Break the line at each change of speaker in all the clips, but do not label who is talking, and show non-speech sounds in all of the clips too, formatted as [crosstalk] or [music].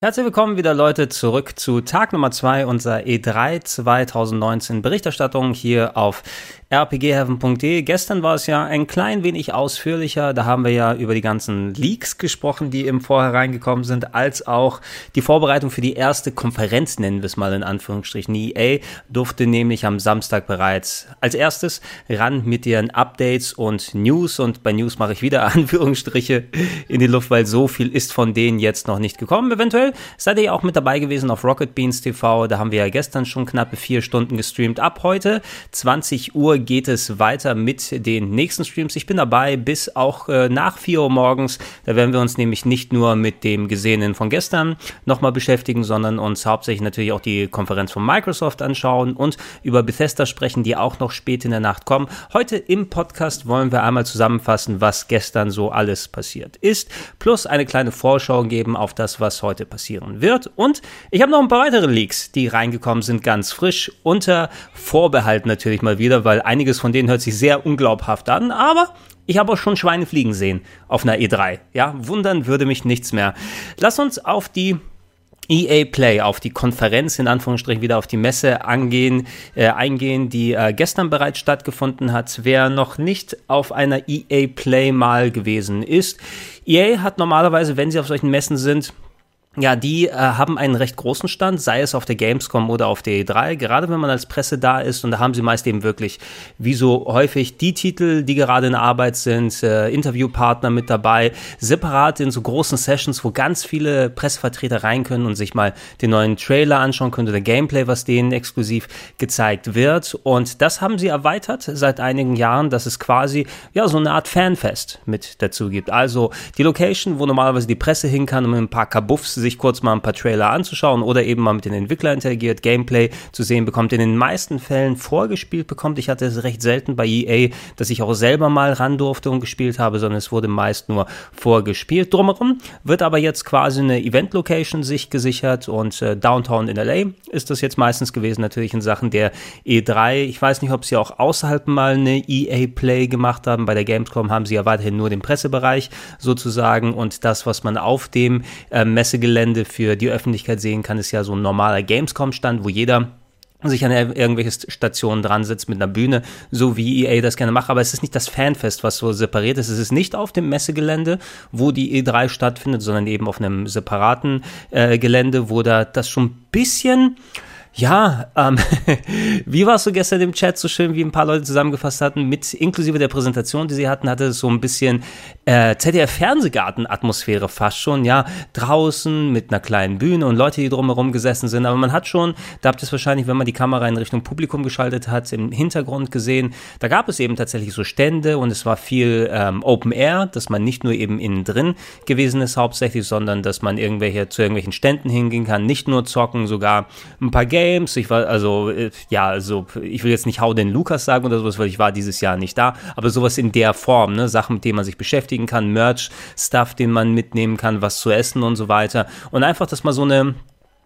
Herzlich willkommen wieder Leute zurück zu Tag Nummer 2 unserer E3 2019 Berichterstattung hier auf rpgheaven.de. Gestern war es ja ein klein wenig ausführlicher. Da haben wir ja über die ganzen Leaks gesprochen, die im Vorhinein gekommen sind, als auch die Vorbereitung für die erste Konferenz, nennen wir es mal in Anführungsstrichen. EA durfte nämlich am Samstag bereits als erstes ran mit ihren Updates und News. Und bei News mache ich wieder [laughs] Anführungsstriche in die Luft, weil so viel ist von denen jetzt noch nicht gekommen. Eventuell seid ihr auch mit dabei gewesen auf Rocket Beans TV. Da haben wir ja gestern schon knappe vier Stunden gestreamt. Ab heute 20 Uhr geht es weiter mit den nächsten Streams. Ich bin dabei bis auch äh, nach 4 Uhr morgens. Da werden wir uns nämlich nicht nur mit dem Gesehenen von gestern nochmal beschäftigen, sondern uns hauptsächlich natürlich auch die Konferenz von Microsoft anschauen und über Bethesda sprechen, die auch noch spät in der Nacht kommen. Heute im Podcast wollen wir einmal zusammenfassen, was gestern so alles passiert ist, plus eine kleine Vorschau geben auf das, was heute passieren wird. Und ich habe noch ein paar weitere Leaks, die reingekommen sind, ganz frisch, unter Vorbehalt natürlich mal wieder, weil einiges von denen hört sich sehr unglaubhaft an, aber ich habe auch schon Schweine fliegen sehen auf einer E3. Ja, wundern würde mich nichts mehr. Lass uns auf die EA Play auf die Konferenz, in Anführungsstrichen wieder auf die Messe angehen, äh, eingehen, die äh, gestern bereits stattgefunden hat. Wer noch nicht auf einer EA Play mal gewesen ist, EA hat normalerweise, wenn sie auf solchen Messen sind, ja, die äh, haben einen recht großen Stand, sei es auf der Gamescom oder auf der E3, gerade wenn man als Presse da ist und da haben sie meist eben wirklich, wie so häufig, die Titel, die gerade in Arbeit sind, äh, Interviewpartner mit dabei, separat in so großen Sessions, wo ganz viele Pressevertreter rein können und sich mal den neuen Trailer anschauen können oder Gameplay, was denen exklusiv gezeigt wird und das haben sie erweitert seit einigen Jahren, dass es quasi, ja, so eine Art Fanfest mit dazu gibt. Also die Location, wo normalerweise die Presse hin kann, um ein paar Kabuffs sich kurz mal ein paar Trailer anzuschauen oder eben mal mit den Entwicklern interagiert, Gameplay zu sehen bekommt, in den meisten Fällen vorgespielt bekommt. Ich hatte es recht selten bei EA, dass ich auch selber mal ran durfte und gespielt habe, sondern es wurde meist nur vorgespielt. Drumherum wird aber jetzt quasi eine Event-Location sich gesichert und äh, Downtown in LA ist das jetzt meistens gewesen, natürlich in Sachen der E3. Ich weiß nicht, ob sie auch außerhalb mal eine EA Play gemacht haben. Bei der Gamescom haben sie ja weiterhin nur den Pressebereich sozusagen und das, was man auf dem äh, Messegelände Gelände für die Öffentlichkeit sehen kann, ist ja so ein normaler Gamescom-Stand, wo jeder sich an irgendwelche Stationen dran sitzt mit einer Bühne, so wie EA das gerne macht. Aber es ist nicht das Fanfest, was so separiert ist. Es ist nicht auf dem Messegelände, wo die E3 stattfindet, sondern eben auf einem separaten äh, Gelände, wo da das schon ein bisschen ja, ähm, [laughs] wie warst du gestern im Chat so schön, wie ein paar Leute zusammengefasst hatten, mit inklusive der Präsentation, die sie hatten, hatte es so ein bisschen äh, ZDF-Fernsehgarten-Atmosphäre fast schon, ja, draußen mit einer kleinen Bühne und Leute, die drumherum gesessen sind. Aber man hat schon, da habt ihr es wahrscheinlich, wenn man die Kamera in Richtung Publikum geschaltet hat, im Hintergrund gesehen, da gab es eben tatsächlich so Stände und es war viel ähm, Open Air, dass man nicht nur eben innen drin gewesen ist hauptsächlich, sondern dass man irgendwelche zu irgendwelchen Ständen hingehen kann, nicht nur zocken, sogar ein paar Games Games. Ich war, also, äh, ja, also, ich will jetzt nicht Hau den Lukas sagen oder sowas, weil ich war dieses Jahr nicht da, aber sowas in der Form, ne, Sachen, mit denen man sich beschäftigen kann, Merch, Stuff, den man mitnehmen kann, was zu essen und so weiter. Und einfach, dass man so eine,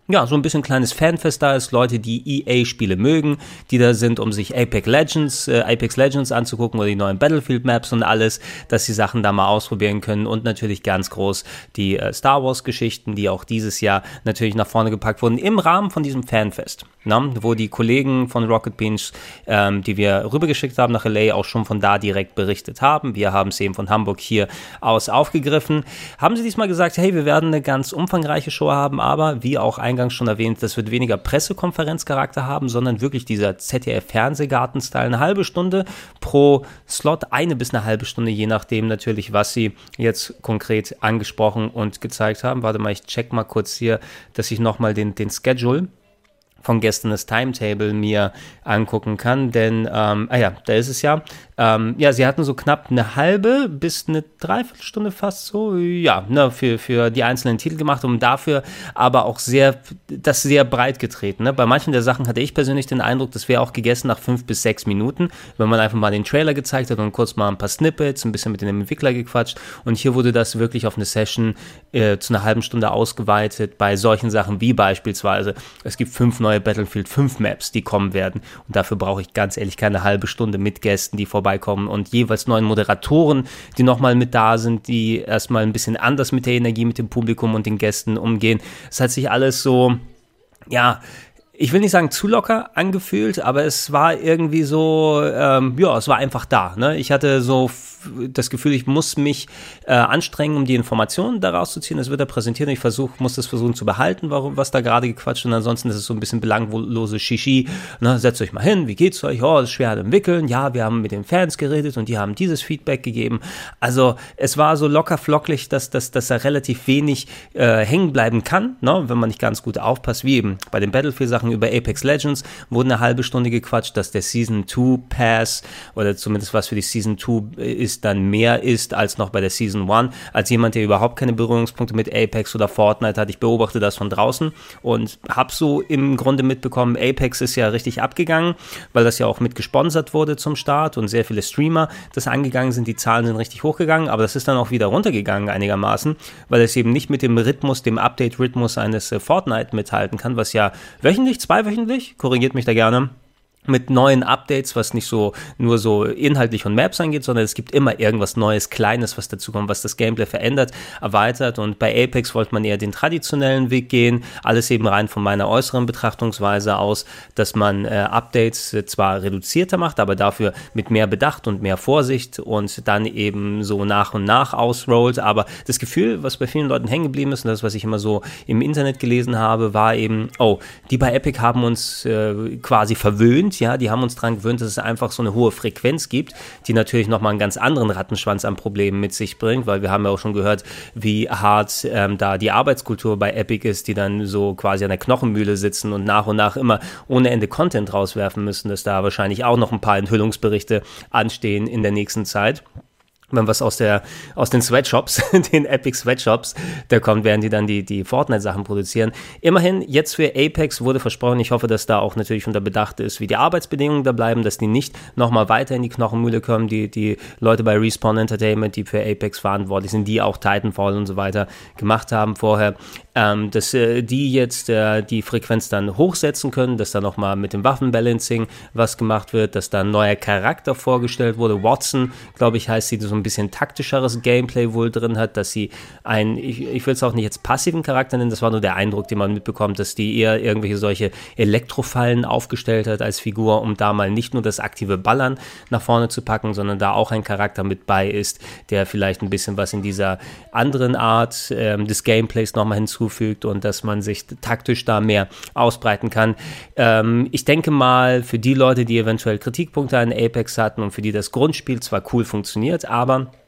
ja, so ein bisschen kleines Fanfest da ist, Leute, die EA-Spiele mögen, die da sind, um sich Apex Legends, äh, Apex Legends anzugucken oder die neuen Battlefield-Maps und alles, dass sie Sachen da mal ausprobieren können und natürlich ganz groß die äh, Star Wars-Geschichten, die auch dieses Jahr natürlich nach vorne gepackt wurden, im Rahmen von diesem Fanfest, ne? wo die Kollegen von Rocket Beans, ähm, die wir rübergeschickt haben nach LA, auch schon von da direkt berichtet haben. Wir haben es eben von Hamburg hier aus aufgegriffen. Haben sie diesmal gesagt, hey, wir werden eine ganz umfangreiche Show haben, aber wie auch eingangs eingangs schon erwähnt, das wird weniger Pressekonferenzcharakter haben, sondern wirklich dieser ZDF-Fernsehgarten-Style. Eine halbe Stunde pro Slot, eine bis eine halbe Stunde, je nachdem natürlich, was sie jetzt konkret angesprochen und gezeigt haben. Warte mal, ich check mal kurz hier, dass ich nochmal den, den Schedule von gestern das Timetable mir angucken kann, denn, ähm, ah ja, da ist es ja. Ähm, ja, sie hatten so knapp eine halbe bis eine Dreiviertelstunde fast so, ja, ne, für, für die einzelnen Titel gemacht und dafür aber auch sehr, das sehr breit getreten. Ne? Bei manchen der Sachen hatte ich persönlich den Eindruck, das wäre auch gegessen nach fünf bis sechs Minuten, wenn man einfach mal den Trailer gezeigt hat und kurz mal ein paar Snippets, ein bisschen mit dem Entwickler gequatscht und hier wurde das wirklich auf eine Session äh, zu einer halben Stunde ausgeweitet bei solchen Sachen wie beispielsweise, es gibt fünf neue Battlefield 5 Maps, die kommen werden und dafür brauche ich ganz ehrlich keine halbe Stunde mit Gästen, die vorbeikommen und jeweils neuen Moderatoren, die nochmal mit da sind, die erstmal ein bisschen anders mit der Energie, mit dem Publikum und den Gästen umgehen. Es hat sich alles so, ja, ich will nicht sagen zu locker angefühlt, aber es war irgendwie so, ähm, ja, es war einfach da. Ne? Ich hatte so das Gefühl, ich muss mich äh, anstrengen, um die Informationen daraus zu ziehen. Es wird da präsentiert und ich versuche, muss das versuchen zu behalten, warum, was da gerade gequatscht und ansonsten ist es so ein bisschen belanglose Shishi. Ne? Setzt euch mal hin, wie geht's euch? Oh, das ist schwer zu entwickeln. Ja, wir haben mit den Fans geredet und die haben dieses Feedback gegeben. Also es war so locker flocklich, dass, dass, dass da relativ wenig äh, hängen bleiben kann, ne? wenn man nicht ganz gut aufpasst, wie eben bei den Battlefield-Sachen über Apex Legends wurden eine halbe Stunde gequatscht, dass der Season 2 Pass oder zumindest was für die Season 2 ist, dann mehr ist als noch bei der Season 1. Als jemand, der überhaupt keine Berührungspunkte mit Apex oder Fortnite hat, ich beobachte das von draußen und habe so im Grunde mitbekommen, Apex ist ja richtig abgegangen, weil das ja auch mit gesponsert wurde zum Start und sehr viele Streamer das angegangen sind. Die Zahlen sind richtig hochgegangen, aber das ist dann auch wieder runtergegangen einigermaßen, weil es eben nicht mit dem Rhythmus, dem Update-Rhythmus eines äh, Fortnite mithalten kann, was ja wöchentlich, zweiwöchentlich, korrigiert mich da gerne, mit neuen Updates, was nicht so nur so inhaltlich und Maps angeht, sondern es gibt immer irgendwas Neues, Kleines, was dazu kommt, was das Gameplay verändert, erweitert. Und bei Apex wollte man eher den traditionellen Weg gehen, alles eben rein von meiner äußeren Betrachtungsweise aus, dass man äh, Updates zwar reduzierter macht, aber dafür mit mehr Bedacht und mehr Vorsicht und dann eben so nach und nach ausrollt. Aber das Gefühl, was bei vielen Leuten hängen geblieben ist und das, was ich immer so im Internet gelesen habe, war eben, oh, die bei Epic haben uns äh, quasi verwöhnt gewöhnt, ja, die haben uns daran gewöhnt, dass es einfach so eine hohe Frequenz gibt, die natürlich nochmal einen ganz anderen Rattenschwanz an Problemen mit sich bringt, weil wir haben ja auch schon gehört, wie hart ähm, da die Arbeitskultur bei Epic ist, die dann so quasi an der Knochenmühle sitzen und nach und nach immer ohne Ende Content rauswerfen müssen, dass da wahrscheinlich auch noch ein paar Enthüllungsberichte anstehen in der nächsten Zeit wenn was aus der aus den Sweatshops, [laughs] den Epic Sweatshops, da kommt, werden die dann die die Fortnite Sachen produzieren. Immerhin jetzt für Apex wurde versprochen, ich hoffe, dass da auch natürlich unter Bedacht ist, wie die Arbeitsbedingungen da bleiben, dass die nicht nochmal weiter in die Knochenmühle kommen, die die Leute bei Respawn Entertainment, die für Apex verantwortlich sind, die auch Titanfall und so weiter gemacht haben vorher ähm, dass äh, die jetzt äh, die Frequenz dann hochsetzen können, dass da nochmal mit dem Waffenbalancing was gemacht wird, dass da ein neuer Charakter vorgestellt wurde. Watson, glaube ich, heißt sie, so ein bisschen taktischeres Gameplay wohl drin hat, dass sie ein, ich, ich will es auch nicht jetzt passiven Charakter nennen, das war nur der Eindruck, den man mitbekommt, dass die eher irgendwelche solche Elektrofallen aufgestellt hat als Figur, um da mal nicht nur das aktive Ballern nach vorne zu packen, sondern da auch ein Charakter mit bei ist, der vielleicht ein bisschen was in dieser anderen Art ähm, des Gameplays nochmal hinzu hinzufügt und dass man sich taktisch da mehr ausbreiten kann. Ähm, ich denke mal, für die Leute, die eventuell Kritikpunkte an Apex hatten und für die das Grundspiel zwar cool funktioniert, aber Bye-bye.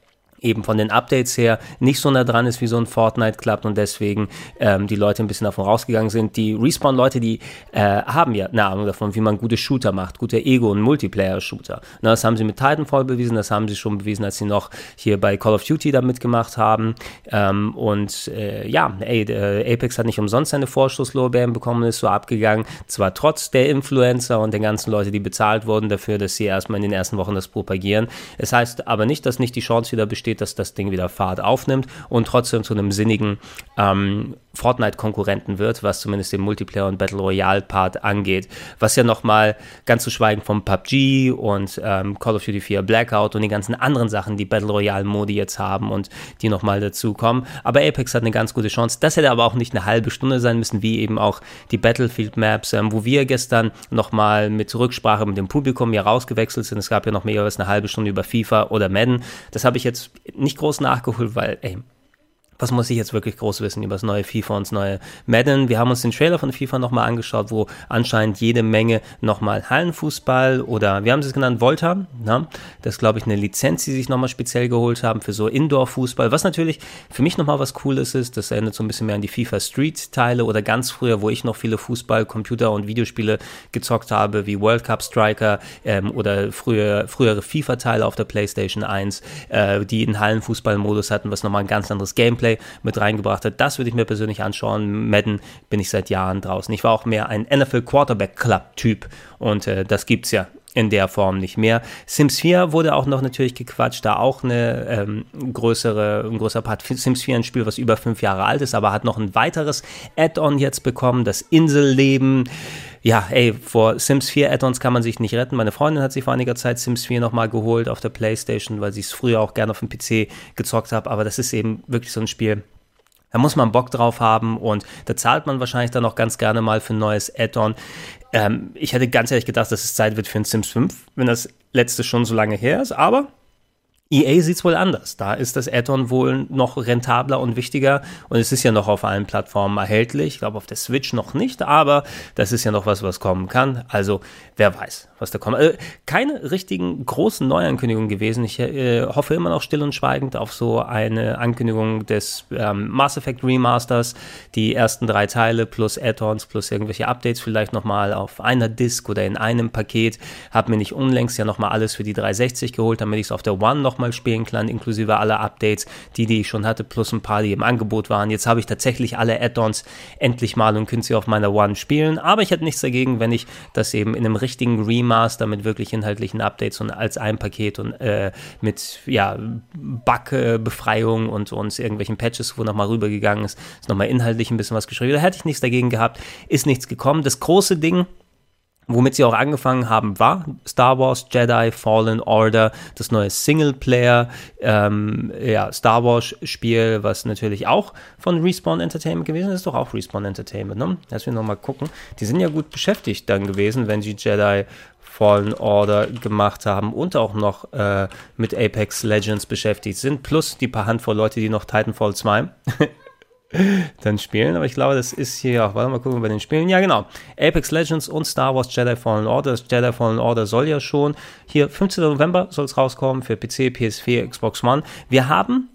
Eben von den Updates her nicht so nah dran ist wie so ein Fortnite klappt und deswegen ähm, die Leute ein bisschen davon rausgegangen sind. Die Respawn-Leute, die äh, haben ja eine Ahnung davon, wie man gute Shooter macht, gute Ego- und Multiplayer-Shooter. Das haben sie mit Titanfall bewiesen, das haben sie schon bewiesen, als sie noch hier bei Call of Duty da mitgemacht haben. Ähm, und äh, ja, ey, äh, Apex hat nicht umsonst seine Vorschusslorbeeren bekommen, ist so abgegangen. Zwar trotz der Influencer und den ganzen Leute, die bezahlt wurden dafür, dass sie erstmal in den ersten Wochen das propagieren. Es heißt aber nicht, dass nicht die Chance wieder besteht, steht, dass das Ding wieder Fahrt aufnimmt und trotzdem zu einem sinnigen ähm, Fortnite-Konkurrenten wird, was zumindest den Multiplayer- und Battle Royale-Part angeht. Was ja nochmal ganz zu schweigen vom PUBG und ähm, Call of Duty 4 Blackout und die ganzen anderen Sachen, die Battle Royale-Modi jetzt haben und die nochmal dazu kommen. Aber Apex hat eine ganz gute Chance. Das hätte aber auch nicht eine halbe Stunde sein müssen, wie eben auch die Battlefield-Maps, ähm, wo wir gestern nochmal mit Rücksprache mit dem Publikum hier rausgewechselt sind. Es gab ja noch mehr als eine halbe Stunde über FIFA oder Madden. Das habe ich jetzt nicht groß nachgeholt, weil, ey, was muss ich jetzt wirklich groß wissen über das neue FIFA und das neue Madden? Wir haben uns den Trailer von FIFA nochmal angeschaut, wo anscheinend jede Menge nochmal Hallenfußball oder wir haben es genannt Volta. Ne? Das ist, glaube ich, eine Lizenz, die sich nochmal speziell geholt haben für so Indoor-Fußball. Was natürlich für mich nochmal was Cooles ist, das erinnert so ein bisschen mehr an die FIFA Street-Teile oder ganz früher, wo ich noch viele Fußball, Computer und Videospiele gezockt habe, wie World Cup Striker ähm, oder früher, frühere FIFA-Teile auf der PlayStation 1, äh, die einen Hallenfußball-Modus hatten, was nochmal ein ganz anderes Gameplay mit reingebracht hat. Das würde ich mir persönlich anschauen. Madden bin ich seit Jahren draußen. Ich war auch mehr ein NFL Quarterback Club Typ und äh, das gibt's ja in der Form nicht mehr. Sims 4 wurde auch noch natürlich gequatscht, da auch eine ähm, größere, ein größer Part. Sims 4 ein Spiel, was über fünf Jahre alt ist, aber hat noch ein weiteres Add-on jetzt bekommen, das Inselleben. Ja, ey, vor Sims 4 Add-ons kann man sich nicht retten. Meine Freundin hat sich vor einiger Zeit Sims 4 nochmal geholt auf der Playstation, weil sie es früher auch gerne auf dem PC gezockt hat, aber das ist eben wirklich so ein Spiel, da muss man Bock drauf haben und da zahlt man wahrscheinlich dann auch ganz gerne mal für ein neues Add-on. Ähm, ich hätte ganz ehrlich gedacht, dass es Zeit wird für ein Sims 5, wenn das letzte schon so lange her ist, aber EA sieht es wohl anders. Da ist das Add-on wohl noch rentabler und wichtiger und es ist ja noch auf allen Plattformen erhältlich. Ich glaube auf der Switch noch nicht, aber das ist ja noch was, was kommen kann. Also wer weiß, was da kommt. Äh, keine richtigen großen Neuankündigungen gewesen. Ich äh, hoffe immer noch still und schweigend auf so eine Ankündigung des ähm, Mass Effect Remasters. Die ersten drei Teile plus Add-ons plus irgendwelche Updates vielleicht nochmal auf einer Disk oder in einem Paket. Hab mir nicht unlängst ja nochmal alles für die 360 geholt, damit ich es auf der One noch nochmal spielen kann, inklusive aller Updates, die, die ich schon hatte, plus ein paar, die im Angebot waren. Jetzt habe ich tatsächlich alle Add-ons endlich mal und könnte sie auf meiner One spielen. Aber ich hätte nichts dagegen, wenn ich das eben in einem richtigen Remaster mit wirklich inhaltlichen Updates und als ein Paket und äh, mit ja, Bug-Befreiung und, und irgendwelchen Patches, wo nochmal rübergegangen ist, ist nochmal inhaltlich ein bisschen was geschrieben. Da hätte ich nichts dagegen gehabt, ist nichts gekommen. Das große Ding, Womit sie auch angefangen haben, war Star Wars Jedi Fallen Order, das neue Singleplayer, ähm, ja, Star Wars Spiel, was natürlich auch von Respawn Entertainment gewesen ist, doch auch Respawn Entertainment, ne? Lass mich nochmal gucken. Die sind ja gut beschäftigt dann gewesen, wenn sie Jedi Fallen Order gemacht haben und auch noch äh, mit Apex Legends beschäftigt sind, plus die paar Handvoll Leute, die noch Titanfall 2 dann spielen. Aber ich glaube, das ist hier auch, warte mal gucken bei den Spielen. Ja, genau. Apex Legends und Star Wars Jedi Fallen Order. Jedi Fallen Order soll ja schon hier 15. November soll es rauskommen für PC, PS4, Xbox One. Wir haben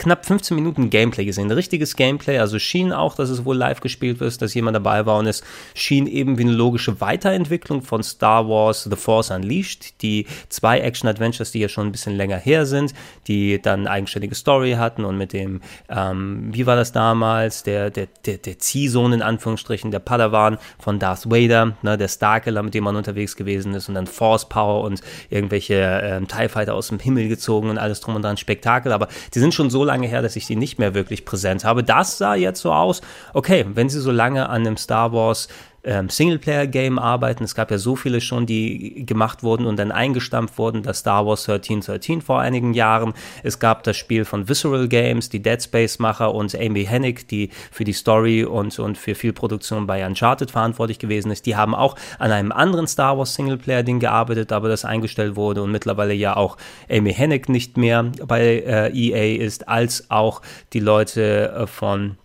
knapp 15 Minuten Gameplay gesehen. Richtiges Gameplay, also schien auch, dass es wohl live gespielt wird, dass jemand dabei war. Und es schien eben wie eine logische Weiterentwicklung von Star Wars The Force Unleashed, die zwei Action-Adventures, die ja schon ein bisschen länger her sind, die dann eigenständige Story hatten und mit dem, ähm, wie war das damals, der, der, der, der Ziehsohn in Anführungsstrichen, der Padawan von Darth Vader, ne, der Starkiller, mit dem man unterwegs gewesen ist und dann Force Power und irgendwelche ähm, TIE Fighter aus dem Himmel gezogen und alles drum und dran. Spektakel, aber die sind schon so lange her, dass ich die nicht mehr wirklich präsent habe. Das sah jetzt so aus, okay, wenn sie so lange an einem Star Wars ähm, Singleplayer-Game arbeiten. Es gab ja so viele schon, die gemacht wurden und dann eingestampft wurden. Das Star Wars 1313 vor einigen Jahren. Es gab das Spiel von Visceral Games, die Dead Space-Macher und Amy Hennig, die für die Story und, und für viel Produktion bei Uncharted verantwortlich gewesen ist. Die haben auch an einem anderen Star Wars Singleplayer-Ding gearbeitet, aber das eingestellt wurde und mittlerweile ja auch Amy Hennig nicht mehr bei äh, EA ist, als auch die Leute äh, von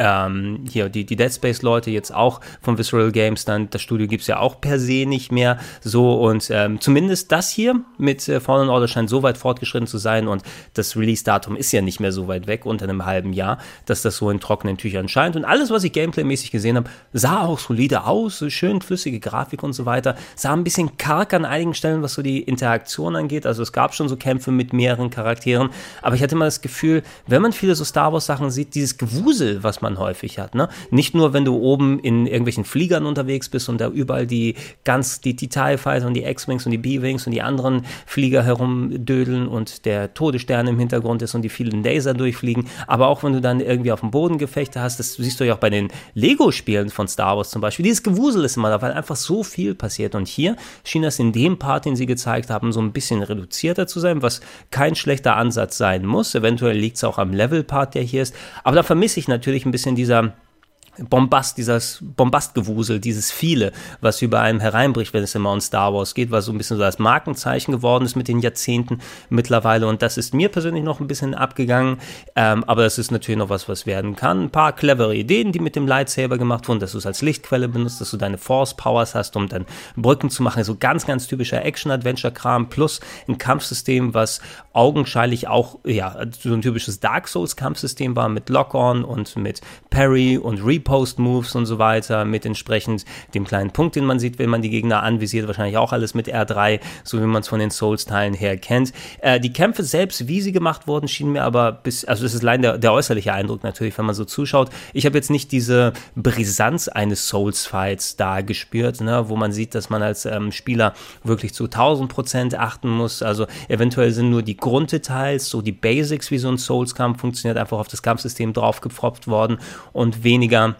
ähm, hier die, die Dead Space-Leute jetzt auch von Visceral Games, dann das Studio gibt es ja auch per se nicht mehr so. Und ähm, zumindest das hier mit äh, Fallen Order scheint so weit fortgeschritten zu sein und das Release-Datum ist ja nicht mehr so weit weg, unter einem halben Jahr, dass das so in trockenen Tüchern scheint. Und alles, was ich Gameplay-mäßig gesehen habe, sah auch solide aus, schön flüssige Grafik und so weiter, sah ein bisschen karg an einigen Stellen, was so die Interaktion angeht, also es gab schon so Kämpfe mit mehreren Charakteren, aber ich hatte immer das Gefühl, wenn man viele so Star Wars Sachen sieht, dieses Gewusel, was man man häufig hat. Ne? Nicht nur, wenn du oben in irgendwelchen Fliegern unterwegs bist und da überall die ganz, die, TIE Fighter und die X-Wings und die B-Wings und die anderen Flieger herumdödeln und der Todesstern im Hintergrund ist und die vielen Laser durchfliegen, aber auch wenn du dann irgendwie auf dem Boden Gefechte hast, das siehst du ja auch bei den Lego-Spielen von Star Wars zum Beispiel, dieses Gewusel ist immer da, weil einfach so viel passiert und hier schien das in dem Part, den sie gezeigt haben, so ein bisschen reduzierter zu sein, was kein schlechter Ansatz sein muss, eventuell liegt es auch am Level-Part, der hier ist, aber da vermisse ich natürlich ein bisschen bisschen dieser Bombast, dieses Bombastgewusel, dieses viele, was über einem hereinbricht, wenn es immer um Star Wars geht, was so ein bisschen so als Markenzeichen geworden ist mit den Jahrzehnten mittlerweile. Und das ist mir persönlich noch ein bisschen abgegangen. Ähm, aber das ist natürlich noch was, was werden kann. Ein paar clevere Ideen, die mit dem Lightsaber gemacht wurden, dass du es als Lichtquelle benutzt, dass du deine Force Powers hast, um dann Brücken zu machen. So ganz, ganz typischer Action-Adventure-Kram plus ein Kampfsystem, was augenscheinlich auch, ja, so ein typisches Dark Souls-Kampfsystem war mit Lock-On und mit Parry und Repost-Moves und so weiter, mit entsprechend dem kleinen Punkt, den man sieht, wenn man die Gegner anvisiert, wahrscheinlich auch alles mit R3, so wie man es von den Souls-Teilen her kennt. Äh, die Kämpfe selbst, wie sie gemacht wurden, schienen mir aber bis, also das ist allein der, der äußerliche Eindruck natürlich, wenn man so zuschaut. Ich habe jetzt nicht diese Brisanz eines Souls-Fights da gespürt, ne, wo man sieht, dass man als ähm, Spieler wirklich zu 1000 Prozent achten muss. Also eventuell sind nur die Grunddetails, so die Basics, wie so ein Souls-Kampf funktioniert, einfach auf das Kampfsystem draufgepfropft worden und weniger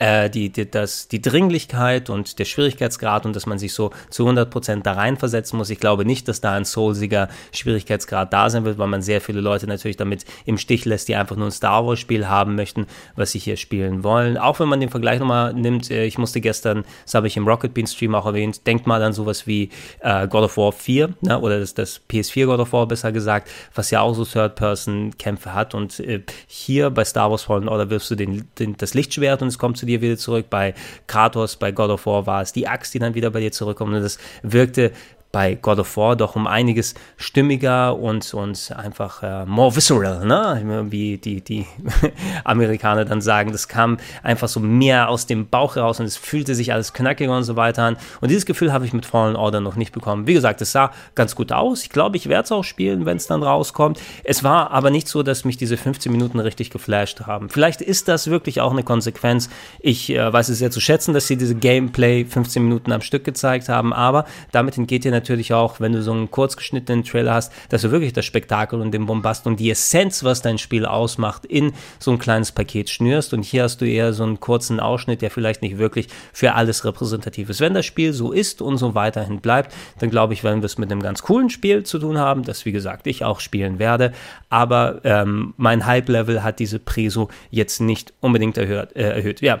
äh, die, die, das, die Dringlichkeit und der Schwierigkeitsgrad und dass man sich so zu 100% da reinversetzen muss. Ich glaube nicht, dass da ein soulsiger Schwierigkeitsgrad da sein wird, weil man sehr viele Leute natürlich damit im Stich lässt, die einfach nur ein Star Wars Spiel haben möchten, was sie hier spielen wollen. Auch wenn man den Vergleich nochmal nimmt, äh, ich musste gestern, das habe ich im Rocket Bean Stream auch erwähnt, denkt mal an sowas wie äh, God of War 4 ne, oder das, das PS4 God of War besser gesagt, was ja auch so Third-Person-Kämpfe hat und äh, hier bei Star Wars Fallen Order wirfst du den, den, das Lichtschwert und es kommt zu dir wieder zurück. Bei Kratos, bei God of War war es die Axt, die dann wieder bei dir zurückkommt. Und das wirkte bei God of War doch um einiges stimmiger und, und einfach äh, more visceral, ne? wie die, die [laughs] Amerikaner dann sagen. Das kam einfach so mehr aus dem Bauch heraus und es fühlte sich alles knackiger und so weiter an. Und dieses Gefühl habe ich mit Fallen Order noch nicht bekommen. Wie gesagt, es sah ganz gut aus. Ich glaube, ich werde es auch spielen, wenn es dann rauskommt. Es war aber nicht so, dass mich diese 15 Minuten richtig geflasht haben. Vielleicht ist das wirklich auch eine Konsequenz. Ich äh, weiß es sehr zu schätzen, dass sie diese Gameplay 15 Minuten am Stück gezeigt haben, aber damit entgeht ihr natürlich auch, wenn du so einen kurzgeschnittenen Trailer hast, dass du wirklich das Spektakel und den Bombast und die Essenz, was dein Spiel ausmacht, in so ein kleines Paket schnürst. Und hier hast du eher so einen kurzen Ausschnitt, der vielleicht nicht wirklich für alles repräsentativ ist. Wenn das Spiel so ist und so weiterhin bleibt, dann glaube ich, werden wir es mit einem ganz coolen Spiel zu tun haben, das wie gesagt ich auch spielen werde. Aber ähm, mein Hype-Level hat diese Preso jetzt nicht unbedingt erhöht. Äh, erhöht. Ja,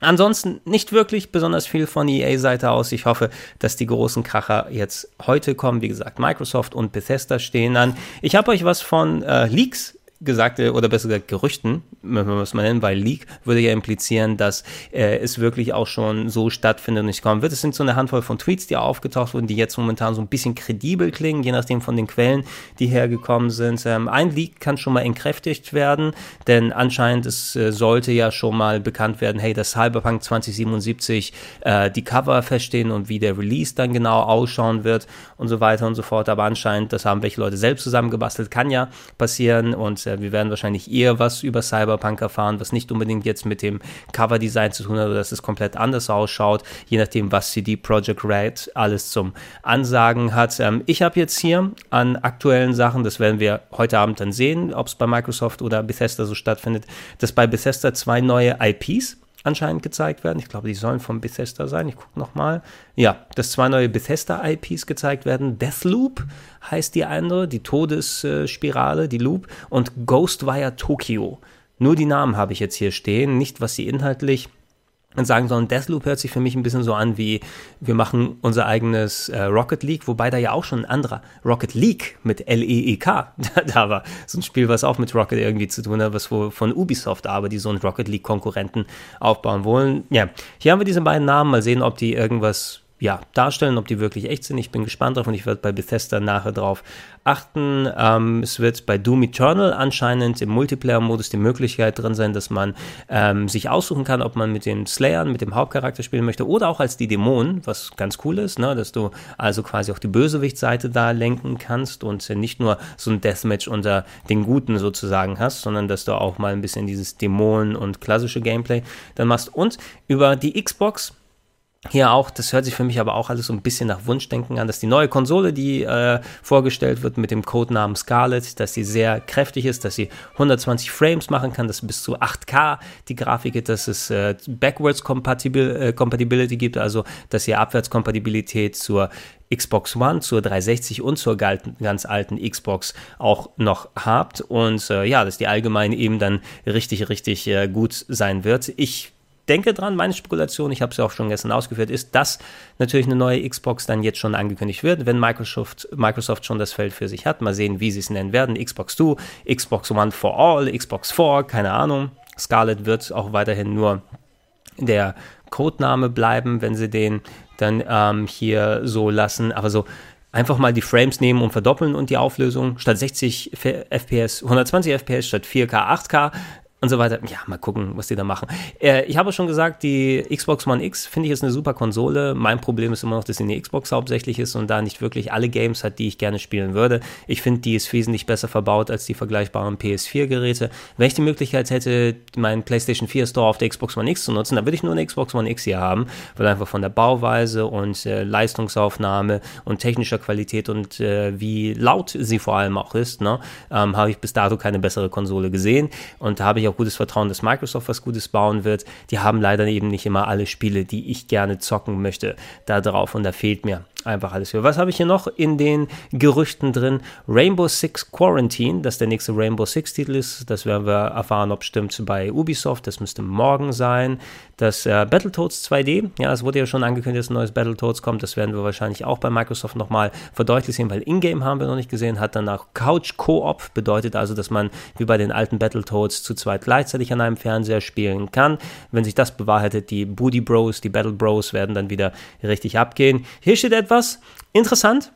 Ansonsten nicht wirklich besonders viel von EA-Seite aus. Ich hoffe, dass die großen Kracher jetzt heute kommen. Wie gesagt, Microsoft und Bethesda stehen an. Ich habe euch was von äh, Leaks gesagte, oder besser gesagt Gerüchten, wenn man es mal nennen, weil Leak würde ja implizieren, dass äh, es wirklich auch schon so stattfindet und nicht kommen wird. Es sind so eine Handvoll von Tweets, die aufgetaucht wurden, die jetzt momentan so ein bisschen kredibel klingen, je nachdem von den Quellen, die hergekommen sind. Ähm, ein Leak kann schon mal entkräftigt werden, denn anscheinend es äh, sollte ja schon mal bekannt werden, hey, dass Cyberpunk 2077 äh, die Cover feststehen und wie der Release dann genau ausschauen wird und so weiter und so fort. Aber anscheinend, das haben welche Leute selbst zusammengebastelt, kann ja passieren und äh, wir werden wahrscheinlich eher was über Cyberpunk erfahren, was nicht unbedingt jetzt mit dem Coverdesign zu tun hat oder dass es komplett anders ausschaut, je nachdem, was CD Projekt Red alles zum Ansagen hat. Ähm, ich habe jetzt hier an aktuellen Sachen, das werden wir heute Abend dann sehen, ob es bei Microsoft oder Bethesda so stattfindet, dass bei Bethesda zwei neue IPs anscheinend gezeigt werden. Ich glaube, die sollen von Bethesda sein. Ich gucke nochmal. Ja, dass zwei neue Bethesda-IPs gezeigt werden. Deathloop heißt die andere, die Todesspirale, die Loop. Und Ghostwire Tokyo. Nur die Namen habe ich jetzt hier stehen, nicht was sie inhaltlich sagen sollen, Deathloop hört sich für mich ein bisschen so an wie, wir machen unser eigenes äh, Rocket League, wobei da ja auch schon ein anderer Rocket League mit L-E-E-K [laughs] da war. So ein Spiel, was auch mit Rocket irgendwie zu tun hat, was von Ubisoft aber, die so einen Rocket League Konkurrenten aufbauen wollen. Ja, hier haben wir diese beiden Namen, mal sehen, ob die irgendwas ja, darstellen, ob die wirklich echt sind. Ich bin gespannt drauf und ich werde bei Bethesda nachher drauf achten. Ähm, es wird bei Doom Eternal anscheinend im Multiplayer-Modus die Möglichkeit drin sein, dass man ähm, sich aussuchen kann, ob man mit den Slayern, mit dem Hauptcharakter spielen möchte oder auch als die Dämonen, was ganz cool ist, ne? dass du also quasi auch die Bösewichtseite da lenken kannst und nicht nur so ein Deathmatch unter den Guten sozusagen hast, sondern dass du auch mal ein bisschen dieses Dämonen und klassische Gameplay dann machst. Und über die Xbox hier auch, das hört sich für mich aber auch alles so ein bisschen nach Wunschdenken an, dass die neue Konsole, die äh, vorgestellt wird mit dem Codenamen Scarlet, dass sie sehr kräftig ist, dass sie 120 Frames machen kann, dass bis zu 8K die Grafik gibt, dass es äh, Backwards Compatibil äh, Compatibility gibt, also dass ihr Abwärtskompatibilität zur Xbox One, zur 360 und zur ganz alten Xbox auch noch habt und äh, ja, dass die allgemein eben dann richtig, richtig äh, gut sein wird. Ich denke dran, meine Spekulation, ich habe es ja auch schon gestern ausgeführt, ist, dass natürlich eine neue Xbox dann jetzt schon angekündigt wird, wenn Microsoft, Microsoft schon das Feld für sich hat. Mal sehen, wie sie es nennen werden. Xbox 2, Xbox One for All, Xbox 4, keine Ahnung. Scarlett wird auch weiterhin nur der Codename bleiben, wenn sie den dann ähm, hier so lassen. Aber so einfach mal die Frames nehmen und verdoppeln und die Auflösung statt 60 FPS 120 FPS statt 4K 8K und so weiter. Ja, mal gucken, was die da machen. Äh, ich habe schon gesagt, die Xbox One X finde ich ist eine super Konsole. Mein Problem ist immer noch, dass sie eine Xbox hauptsächlich ist und da nicht wirklich alle Games hat, die ich gerne spielen würde. Ich finde, die ist wesentlich besser verbaut als die vergleichbaren PS4-Geräte. Wenn ich die Möglichkeit hätte, meinen PlayStation 4 Store auf der Xbox One X zu nutzen, dann würde ich nur eine Xbox One X hier haben, weil einfach von der Bauweise und äh, Leistungsaufnahme und technischer Qualität und äh, wie laut sie vor allem auch ist, ne, ähm, habe ich bis dato keine bessere Konsole gesehen und da habe ich auch auch gutes Vertrauen, dass Microsoft was Gutes bauen wird. Die haben leider eben nicht immer alle Spiele, die ich gerne zocken möchte, da drauf und da fehlt mir einfach alles für. Was habe ich hier noch in den Gerüchten drin? Rainbow Six Quarantine, das der nächste Rainbow Six Titel ist. Das werden wir erfahren, ob stimmt bei Ubisoft. Das müsste morgen sein. Das äh, Battletoads 2D, ja, es wurde ja schon angekündigt, dass ein neues Battletoads kommt. Das werden wir wahrscheinlich auch bei Microsoft nochmal verdeutlicht sehen, weil Ingame haben wir noch nicht gesehen. Hat danach Couch Co-op, bedeutet also, dass man wie bei den alten Battletoads zu zweit gleichzeitig an einem Fernseher spielen kann. Wenn sich das bewahrheitet, die Booty Bros, die Battle Bros werden dann wieder richtig abgehen. Hier steht etwas etwas. Interessant.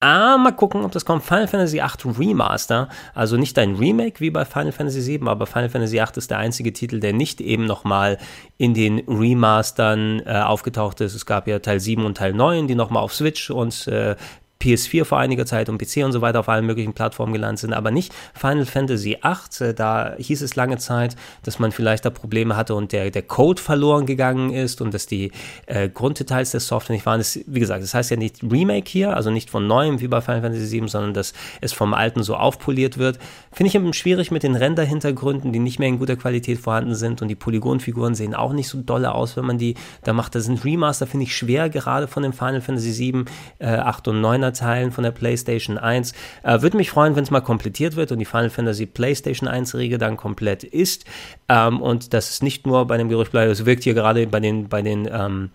Ah, mal gucken, ob das kommt. Final Fantasy VIII Remaster. Also nicht ein Remake wie bei Final Fantasy VII, aber Final Fantasy VIII ist der einzige Titel, der nicht eben nochmal in den Remastern äh, aufgetaucht ist. Es gab ja Teil 7 und Teil 9, die nochmal auf Switch und äh, PS4 vor einiger Zeit und PC und so weiter auf allen möglichen Plattformen gelandet sind, aber nicht Final Fantasy VIII. Äh, da hieß es lange Zeit, dass man vielleicht da Probleme hatte und der, der Code verloren gegangen ist und dass die äh, Grunddetails der Software nicht waren. Das, wie gesagt, das heißt ja nicht Remake hier, also nicht von neuem wie bei Final Fantasy VII, sondern dass es vom alten so aufpoliert wird. Finde ich eben schwierig mit den Render-Hintergründen, die nicht mehr in guter Qualität vorhanden sind und die Polygonfiguren sehen auch nicht so dolle aus, wenn man die da macht. Das sind Remaster, finde ich schwer, gerade von den Final Fantasy VII, äh, 8 und 9 Teilen von der PlayStation 1. Äh, Würde mich freuen, wenn es mal komplettiert wird und die Final Fantasy PlayStation 1-Riege dann komplett ist. Ähm, und dass es nicht nur bei dem Gerücht bleibt, es wirkt hier gerade bei den, bei den ähm,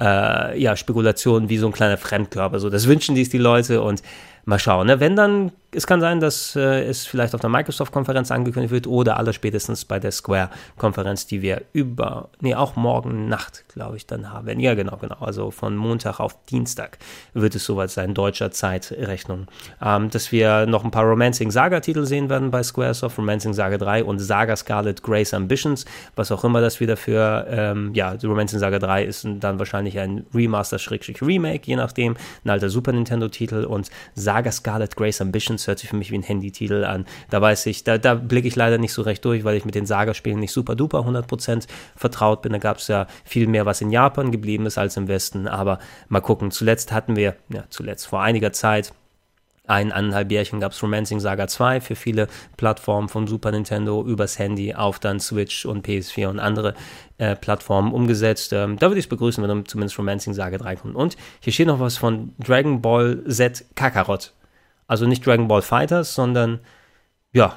äh, ja, Spekulationen wie so ein kleiner Fremdkörper. So, das wünschen dies die Leute und mal schauen. Ne? Wenn dann es kann sein, dass äh, es vielleicht auf der Microsoft-Konferenz angekündigt wird oder aller spätestens bei der Square-Konferenz, die wir über, nee, auch morgen Nacht, glaube ich, dann haben. Ja, genau, genau. Also von Montag auf Dienstag wird es soweit sein, deutscher Zeitrechnung. Ähm, dass wir noch ein paar Romancing Saga-Titel sehen werden bei Squaresoft, Romancing Saga 3 und Saga Scarlet Grace Ambitions, was auch immer das wieder für, ähm, ja, Romancing Saga 3 ist dann wahrscheinlich ein Remaster-Remake, je nachdem, ein alter Super Nintendo-Titel und Saga Scarlet Grace Ambitions hört sich für mich wie ein Handytitel an. Da weiß ich, da, da blicke ich leider nicht so recht durch, weil ich mit den Saga-Spielen nicht super duper 100% vertraut bin. Da gab es ja viel mehr, was in Japan geblieben ist als im Westen. Aber mal gucken. Zuletzt hatten wir, ja, zuletzt vor einiger Zeit, eineinhalb Jährchen gab es Romancing Saga 2 für viele Plattformen von Super Nintendo übers Handy auf dann Switch und PS4 und andere äh, Plattformen umgesetzt. Ähm, da würde ich es begrüßen, wenn zumindest Romancing Saga 3 kommt. Und hier steht noch was von Dragon Ball Z Kakarot. Also nicht Dragon Ball Fighters, sondern ja,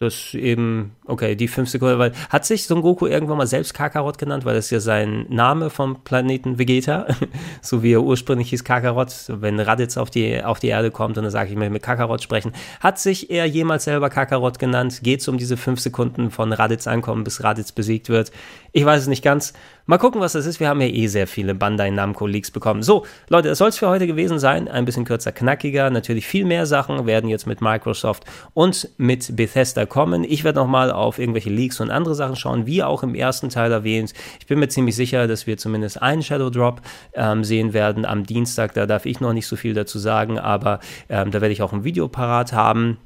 das eben, okay, die fünf Sekunden, weil hat sich Son Goku irgendwann mal selbst Kakarot genannt, weil das ja sein Name vom Planeten Vegeta, [laughs] so wie er ursprünglich hieß Kakarot, wenn Raditz auf die, auf die Erde kommt und dann sage ich mir mit Kakarot sprechen, hat sich er jemals selber Kakarot genannt? Geht es um diese fünf Sekunden von Raditz ankommen, bis Raditz besiegt wird? Ich weiß es nicht ganz. Mal gucken, was das ist. Wir haben ja eh sehr viele Bandai Namco Leaks bekommen. So, Leute, das soll es für heute gewesen sein. Ein bisschen kürzer, knackiger. Natürlich viel mehr Sachen werden jetzt mit Microsoft und mit Bethesda kommen. Ich werde nochmal auf irgendwelche Leaks und andere Sachen schauen, wie auch im ersten Teil erwähnt. Ich bin mir ziemlich sicher, dass wir zumindest einen Shadow Drop ähm, sehen werden am Dienstag. Da darf ich noch nicht so viel dazu sagen, aber ähm, da werde ich auch ein Video parat haben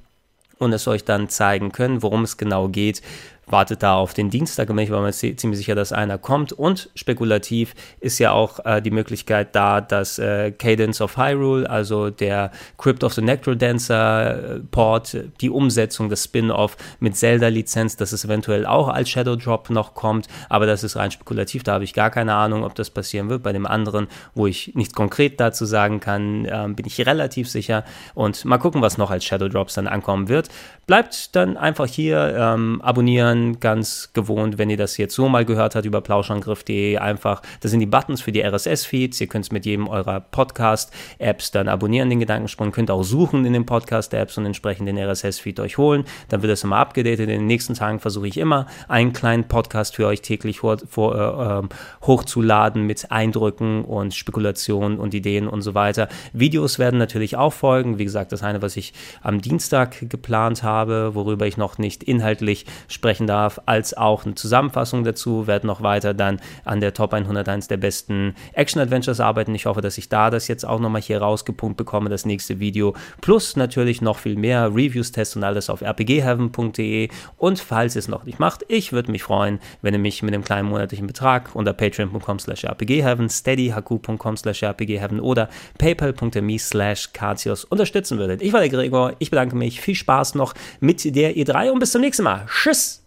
und es euch dann zeigen können, worum es genau geht wartet da auf den Dienstag und ich war mir ziemlich sicher, dass einer kommt. Und spekulativ ist ja auch äh, die Möglichkeit da, dass äh, Cadence of Hyrule, also der Crypt of the Necrodancer äh, Port, die Umsetzung, das Spin-off mit Zelda-Lizenz, dass es eventuell auch als Shadow Drop noch kommt, aber das ist rein spekulativ, da habe ich gar keine Ahnung, ob das passieren wird. Bei dem anderen, wo ich nicht konkret dazu sagen kann, ähm, bin ich relativ sicher. Und mal gucken, was noch als Shadow Drops dann ankommen wird. Bleibt dann einfach hier, ähm, abonnieren, ganz gewohnt, wenn ihr das jetzt so mal gehört habt über plauschangriff.de, einfach, das sind die Buttons für die RSS-Feeds, ihr könnt es mit jedem eurer Podcast-Apps dann abonnieren, den Gedankensprung, könnt auch suchen in den Podcast-Apps und entsprechend den RSS-Feed euch holen, dann wird das immer abgedatet, in den nächsten Tagen versuche ich immer einen kleinen Podcast für euch täglich vor, vor, äh, ähm, hochzuladen mit Eindrücken und Spekulationen und Ideen und so weiter. Videos werden natürlich auch folgen, wie gesagt, das eine, was ich am Dienstag geplant habe, worüber ich noch nicht inhaltlich sprechen darf, als auch eine Zusammenfassung dazu, werde noch weiter dann an der Top 101 der besten Action-Adventures arbeiten. Ich hoffe, dass ich da das jetzt auch nochmal hier rausgepumpt bekomme, das nächste Video. Plus natürlich noch viel mehr Reviews, Tests und alles auf rpgheaven.de. Und falls ihr es noch nicht macht, ich würde mich freuen, wenn ihr mich mit einem kleinen monatlichen Betrag unter patreon.com slash rpgheaven, steadyhq.com slash rpgheaven oder paypal.me slash unterstützen würdet. Ich war der Gregor, ich bedanke mich, viel Spaß noch mit der E3 und bis zum nächsten Mal. Tschüss!